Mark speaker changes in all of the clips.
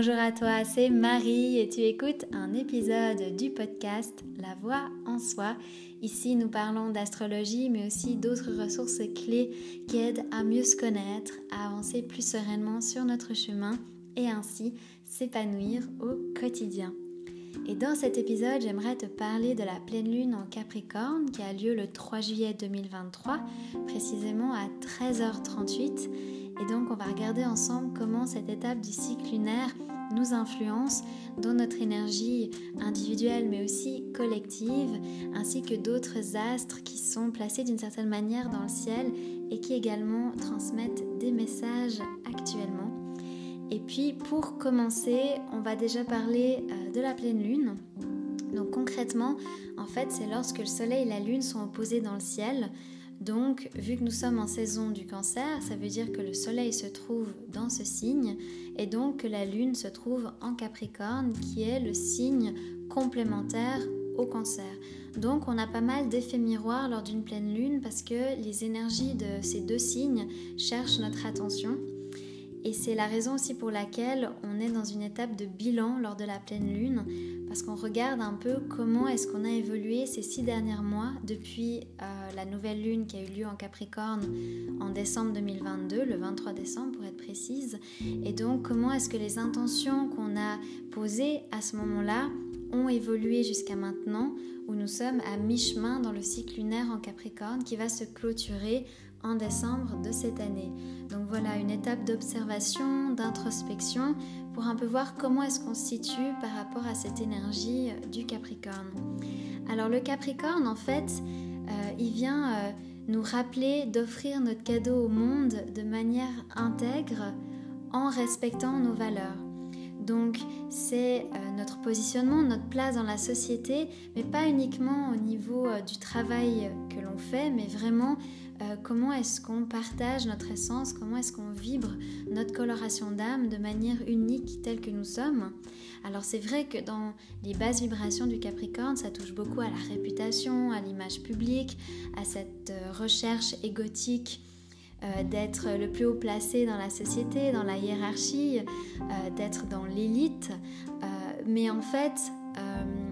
Speaker 1: Bonjour à toi, c'est Marie et tu écoutes un épisode du podcast La voix en soi. Ici, nous parlons d'astrologie, mais aussi d'autres ressources clés qui aident à mieux se connaître, à avancer plus sereinement sur notre chemin et ainsi s'épanouir au quotidien. Et dans cet épisode, j'aimerais te parler de la pleine lune en Capricorne qui a lieu le 3 juillet 2023, précisément à 13h38 et donc on va regarder ensemble comment cette étape du cycle lunaire nous influence dans notre énergie individuelle mais aussi collective, ainsi que d'autres astres qui sont placés d'une certaine manière dans le ciel et qui également transmettent des messages actuellement. Et puis pour commencer, on va déjà parler euh, de la pleine lune. Donc concrètement, en fait, c'est lorsque le soleil et la lune sont opposés dans le ciel. Donc, vu que nous sommes en saison du cancer, ça veut dire que le soleil se trouve dans ce signe et donc que la lune se trouve en capricorne qui est le signe complémentaire au cancer. Donc on a pas mal d'effets miroirs lors d'une pleine lune parce que les énergies de ces deux signes cherchent notre attention. Et c'est la raison aussi pour laquelle on est dans une étape de bilan lors de la pleine lune, parce qu'on regarde un peu comment est-ce qu'on a évolué ces six derniers mois depuis euh, la nouvelle lune qui a eu lieu en Capricorne en décembre 2022, le 23 décembre pour être précise, et donc comment est-ce que les intentions qu'on a posées à ce moment-là ont évolué jusqu'à maintenant, où nous sommes à mi-chemin dans le cycle lunaire en Capricorne qui va se clôturer en décembre de cette année. Donc voilà une étape d'observation, d'introspection pour un peu voir comment est-ce qu'on se situe par rapport à cette énergie euh, du Capricorne. Alors le Capricorne en fait, euh, il vient euh, nous rappeler d'offrir notre cadeau au monde de manière intègre en respectant nos valeurs. Donc c'est notre positionnement, notre place dans la société, mais pas uniquement au niveau du travail que l'on fait, mais vraiment euh, comment est-ce qu'on partage notre essence, comment est-ce qu'on vibre notre coloration d'âme de manière unique telle que nous sommes. Alors c'est vrai que dans les basses vibrations du Capricorne, ça touche beaucoup à la réputation, à l'image publique, à cette euh, recherche égotique euh, d'être le plus haut placé dans la société, dans la hiérarchie, d'être dans l'élite. mais en fait,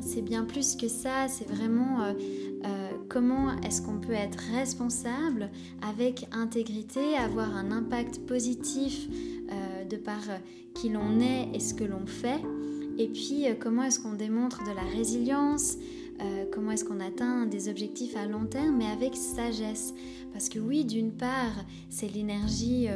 Speaker 1: c'est bien plus que ça, c'est vraiment comment est-ce qu'on peut être responsable avec intégrité, avoir un impact positif euh, de par euh, qui l'on est et ce que l'on fait. Et puis euh, comment est-ce qu'on démontre de la résilience, comment est-ce qu'on atteint des objectifs à long terme, mais avec sagesse. Parce que oui, d'une part, c'est l'énergie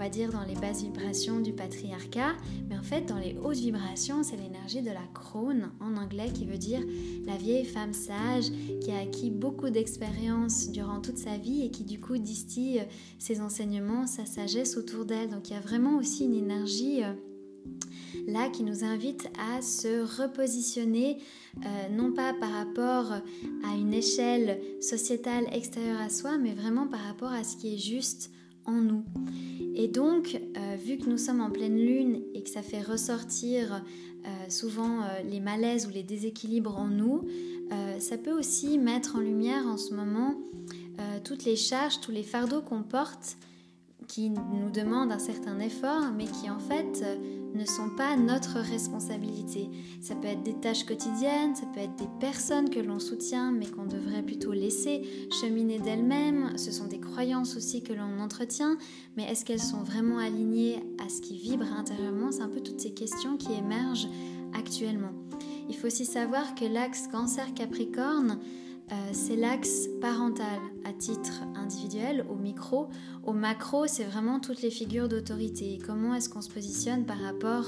Speaker 1: va dire dans les basses vibrations du patriarcat, mais en fait dans les hautes vibrations, c'est l'énergie de la crone en anglais qui veut dire la vieille femme sage qui a acquis beaucoup d'expérience durant toute sa vie et qui du coup distille ses enseignements, sa sagesse autour d'elle. Donc il y a vraiment aussi une énergie euh, là qui nous invite à se repositionner, euh, non pas par rapport à une échelle sociétale extérieure à soi, mais vraiment par rapport à ce qui est juste en nous. Et donc, euh, vu que nous sommes en pleine lune et que ça fait ressortir euh, souvent les malaises ou les déséquilibres en nous, ça peut aussi mettre en lumière en ce moment toutes les charges, tous les fardeaux qu'on porte qui nous demandent un certain effort, mais qui en fait ne sont pas notre responsabilité. Ça peut être des tâches quotidiennes, ça peut être des personnes que l'on soutient mais qu'on devrait plutôt laisser cheminer d'elles-mêmes. Ce sont des croyances aussi que l'on entretient, mais est-ce qu'elles sont vraiment alignées à ce qui vibre intérieurement? C'est un peu toutes ces questions qui émergent actuellement. Il faut aussi savoir que l'axe cancer-capricorne, c'est l'axe parental à titre individuel, au micro. Au macro, c'est vraiment toutes les figures d'autorité. Comment est-ce qu'on se positionne par rapport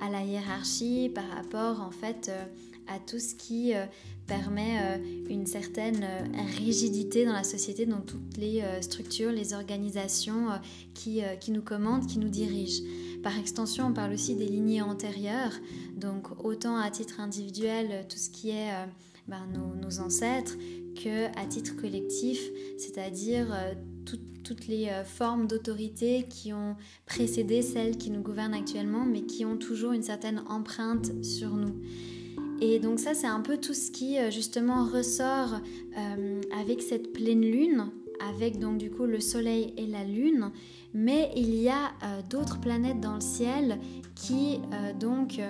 Speaker 1: à la hiérarchie, par rapport en fait euh, à tout ce qui euh, permet une certaine rigidité dans la société, dans toutes les structures, les organisations qui, qui nous commandent, qui nous dirigent. Par extension, on parle aussi des lignées antérieures, donc autant à titre individuel, tout ce qui est nos, ancêtres que à titre collectif, c'est-à-dire euh, toutes les euh, formes d'autorité qui ont précédé celles qui nous gouvernent actuellement, mais qui ont toujours une certaine empreinte sur nous. Et donc ça, c'est un peu tout ce qui euh, justement ressort avec cette pleine lune avec donc du coup le Soleil et la Lune, mais il y a d'autres planètes dans le ciel qui donc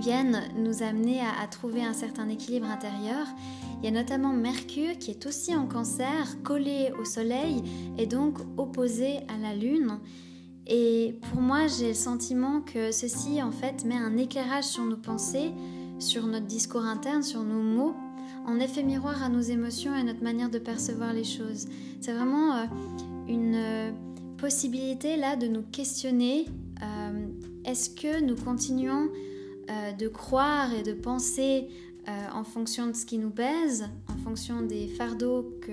Speaker 1: viennent nous amener à, trouver un certain équilibre intérieur. Il y a notamment Mercure qui est aussi en cancer, collé au Soleil et donc opposé à la Lune. Et pour moi, j'ai le sentiment que ceci en fait met un éclairage sur nos pensées, sur notre discours interne, sur nos mots, en effet miroir à nos émotions et à notre manière de percevoir les choses. C'est vraiment euh, une euh, possibilité là de nous questionner. Euh, est-ce que nous continuons euh, de croire et de penser euh, en fonction de ce qui nous pèse, en fonction des fardeaux que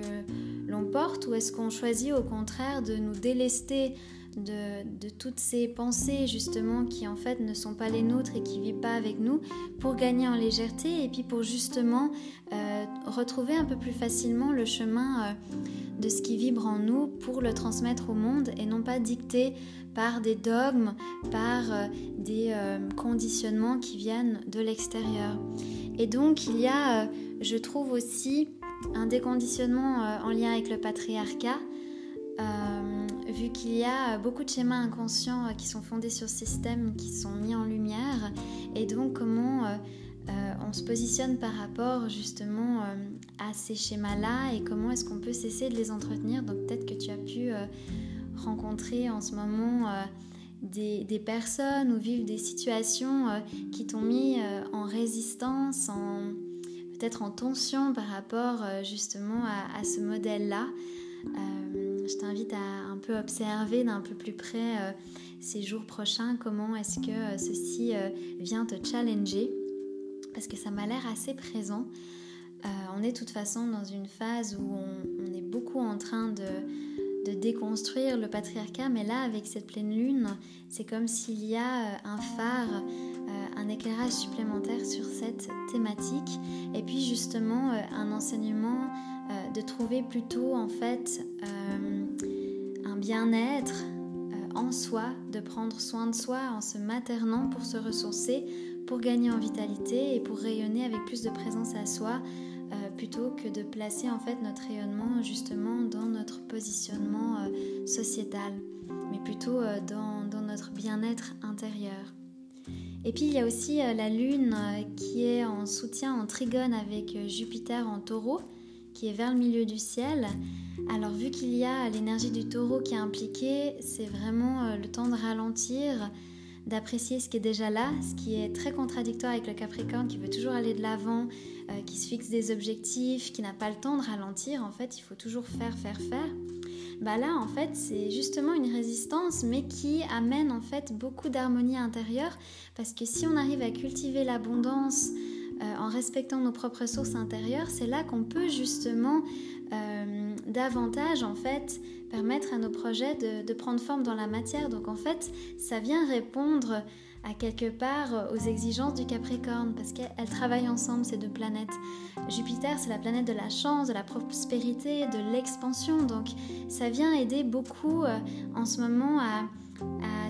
Speaker 1: l'on porte, ou est-ce qu'on choisit au contraire de nous délester de, toutes ces pensées justement qui en fait ne sont pas les nôtres et qui vivent pas avec nous pour gagner en légèreté et puis pour justement euh, retrouver un peu plus facilement le chemin de ce qui vibre en nous pour le transmettre au monde et non pas dicté par des dogmes, par euh, des euh, conditionnements qui viennent de l'extérieur. Et donc il y a, euh, je trouve aussi, un déconditionnement en lien avec le patriarcat, vu qu'il y a beaucoup de schémas inconscients qui sont fondés sur ce système, qui sont mis en lumière, et donc comment on se positionne par rapport justement à ces schémas-là et comment est-ce qu'on peut cesser de les entretenir? Donc peut-être que tu as pu rencontrer en ce moment euh, des, personnes ou vivre des situations euh, qui t'ont mis euh, en résistance, en peut-être en tension par rapport justement à, ce modèle-là. Je t'invite à un peu observer d'un peu plus près ces jours prochains comment est-ce que ceci vient te challenger parce que ça m'a l'air assez présent. on est de toute façon dans une phase où on est beaucoup en train de, de déconstruire le patriarcat, mais là, avec cette pleine lune, c'est comme s'il y a euh, un phare, euh, un éclairage supplémentaire sur cette thématique, et puis justement euh, un enseignement de trouver plutôt en fait un bien-être en soi, de prendre soin de soi en se maternant pour se ressourcer, pour gagner en vitalité et pour rayonner avec plus de présence à soi euh, plutôt que de placer en fait notre rayonnement justement dans notre positionnement euh, sociétal, mais plutôt euh, dans, dans, notre bien-être intérieur. Et puis il y a aussi la Lune qui est en soutien en trigone avec Jupiter en taureau, qui est vers le milieu du ciel. Alors vu qu'il y a l'énergie du taureau qui est impliquée, c'est vraiment le temps de ralentir, d'apprécier ce qui est déjà là, ce qui est très contradictoire avec le Capricorne qui veut toujours aller de l'avant, euh, qui se fixe des objectifs, qui n'a pas le temps de ralentir. En fait, il faut toujours faire, faire, faire. Bah là, en fait, c'est justement une résistance, mais qui amène en fait beaucoup d'harmonie intérieure, parce que si on arrive à cultiver l'abondance euh, en respectant nos propres sources intérieures, c'est là qu'on peut justement euh, davantage en fait permettre à nos projets de, prendre forme dans la matière. Donc en fait, ça vient répondre à quelque part aux exigences du Capricorne parce qu'elles travaillent ensemble ces deux planètes. Jupiter, c'est la planète de la chance, de la prospérité, de l'expansion. Donc ça vient aider beaucoup euh, en ce moment à,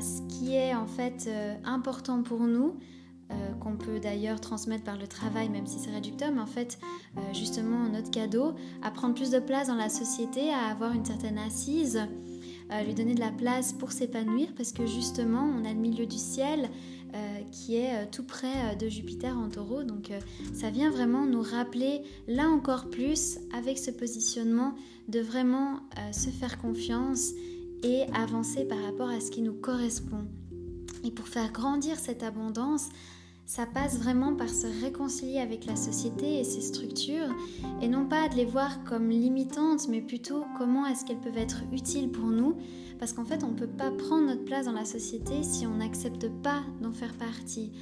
Speaker 1: ce qui est en fait important pour nous euh, peut d'ailleurs transmettre par le travail, même si c'est réducteur, mais en fait, euh, justement, notre cadeau, à prendre plus de place dans la société, à avoir une certaine assise, à lui donner de la place pour s'épanouir, parce que justement, on a le milieu du ciel euh, qui est tout près de Jupiter en taureau, donc ça vient vraiment nous rappeler, là encore plus, avec ce positionnement, de vraiment se faire confiance et avancer par rapport à ce qui nous correspond. Et pour faire grandir cette abondance, ça passe vraiment par se réconcilier avec la société et ses structures, et non pas de les voir comme limitantes, mais plutôt comment est-ce qu'elles peuvent être utiles pour nous, parce qu'en fait on ne peut pas prendre notre place dans la société si on n'accepte pas d'en faire partie.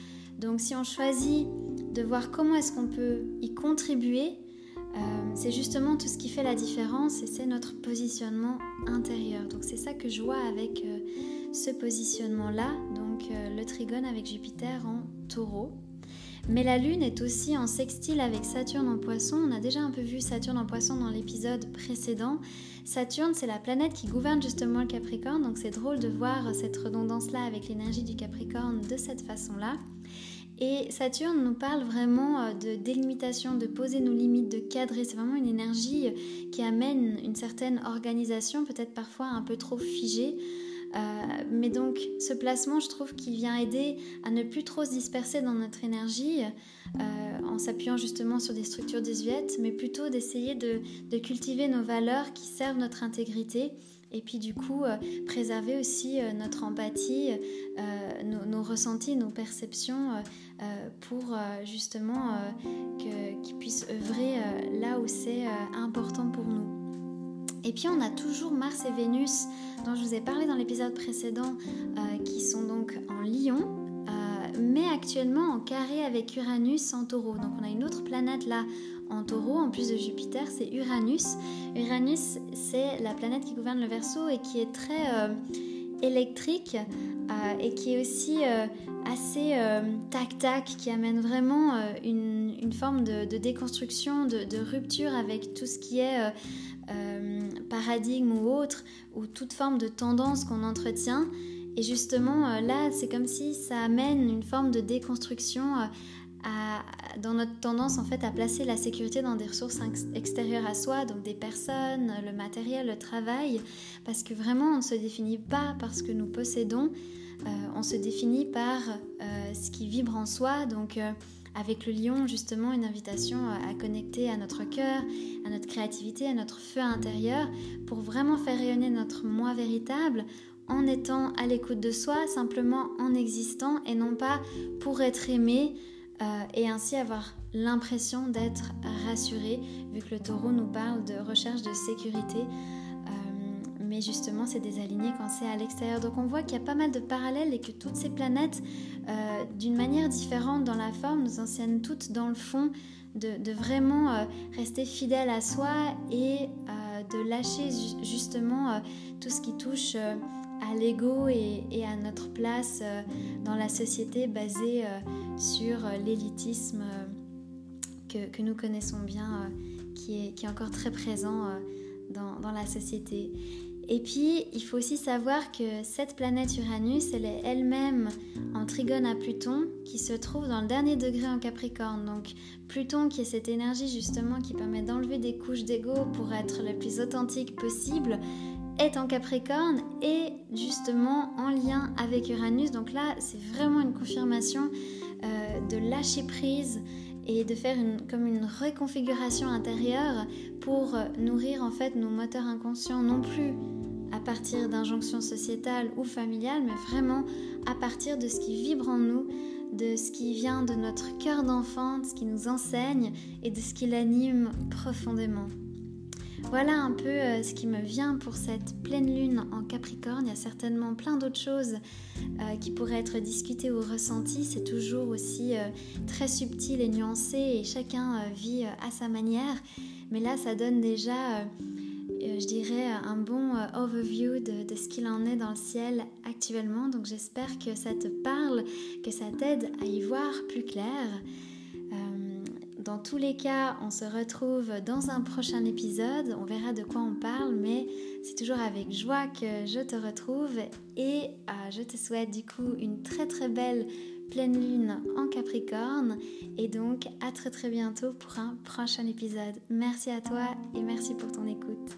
Speaker 1: Donc si on choisit de voir comment est-ce qu'on peut y contribuer, euh, c'est justement tout ce qui fait la différence et c'est notre positionnement intérieur. Donc c'est ça que je vois avec euh, ce positionnement-là, euh, le trigone avec Jupiter en taureau. Mais la Lune est aussi en sextile avec Saturne en poisson. On a déjà un peu vu Saturne en poisson dans l'épisode précédent. Saturne, c'est la planète qui gouverne justement le Capricorne, donc c'est drôle de voir cette redondance-là avec l'énergie du Capricorne de cette façon-là. Et Saturne nous parle vraiment euh, de délimitation, de poser nos limites, de cadrer. C'est vraiment une énergie qui amène une certaine organisation, peut-être parfois un peu trop figée. Euh, mais donc ce placement, je trouve qu'il vient aider à ne plus trop se disperser dans notre énergie euh, en s'appuyant justement sur des structures désuètes, mais plutôt d'essayer de, cultiver nos valeurs qui servent notre intégrité et puis du coup euh, préserver aussi notre empathie, nos, ressentis, nos perceptions pour justement qu'ils puissent œuvrer là où c'est important pour nous. Et puis on a toujours Mars et Vénus, dont je vous ai parlé dans l'épisode précédent, euh, qui sont donc en Lion, euh, mais actuellement en carré avec Uranus en taureau. Donc on a une autre planète là en taureau, en plus de Jupiter, c'est Uranus. Uranus, c'est la planète qui gouverne le Verseau et qui est très euh, électrique et qui est aussi assez tac-tac, qui amène vraiment une, forme de, déconstruction, de, rupture avec tout ce qui est paradigme ou autre, ou toute forme de tendance qu'on entretient. Et justement, euh, là, c'est comme si ça amène une forme de déconstruction euh, dans notre tendance en fait à placer la sécurité dans des ressources extérieures à soi, donc des personnes, le matériel, le travail, parce que vraiment on ne se définit pas par ce que nous possédons, euh, on se définit par ce qui vibre en soi, donc avec le lion, justement, une invitation à connecter à notre cœur, à notre créativité, à notre feu intérieur, pour vraiment faire rayonner notre moi véritable en étant à l'écoute de soi, simplement en existant et non pas pour être aimé euh, et ainsi avoir l'impression d'être rassuré, vu que le taureau nous parle de recherche de sécurité mais justement c'est désaligné quand c'est à l'extérieur. Donc on voit qu'il y a pas mal de parallèles et que toutes ces planètes, euh, d'une manière différente dans la forme, nous enseignent toutes dans le fond de, vraiment euh, rester fidèle à soi et euh, de lâcher justement tout ce qui touche à l'ego et, à notre place dans la société basée sur l'élitisme que, nous connaissons bien, qui, est, encore très présent dans la société. Et puis, il faut aussi savoir que cette planète Uranus, elle est elle-même en trigone à Pluton, qui se trouve dans le dernier degré en Capricorne. Donc, Pluton, qui est cette énergie justement qui permet d'enlever des couches d'ego pour être le plus authentique possible, est en Capricorne et justement en lien avec Uranus. Donc là, c'est vraiment une confirmation euh, de lâcher prise et de faire une, comme une reconfiguration intérieure pour nourrir en fait nos moteurs inconscients non plus à partir d'injonctions sociétales ou familiales, mais vraiment à partir de ce qui vibre en nous, de ce qui vient de notre cœur d'enfant, de ce qui nous enseigne et de ce qui l'anime profondément. Voilà un peu euh, ce qui me vient pour cette pleine lune en Capricorne. Il y a certainement plein d'autres choses euh, qui pourraient être discutées ou ressenties. C'est toujours aussi euh, très subtil et nuancé et chacun vit à sa manière. Mais là, ça donne déjà je dirais, un bon overview de, ce qu'il en est dans le ciel actuellement. Donc j'espère que ça te parle, que ça t'aide à y voir plus clair. Euh, dans tous les cas, on se retrouve dans un prochain épisode. On verra de quoi on parle, mais c'est toujours avec joie que je te retrouve et je te souhaite du coup une très très belle pleine lune en Capricorne et donc à très très bientôt pour un prochain épisode. Merci à toi et merci pour ton écoute.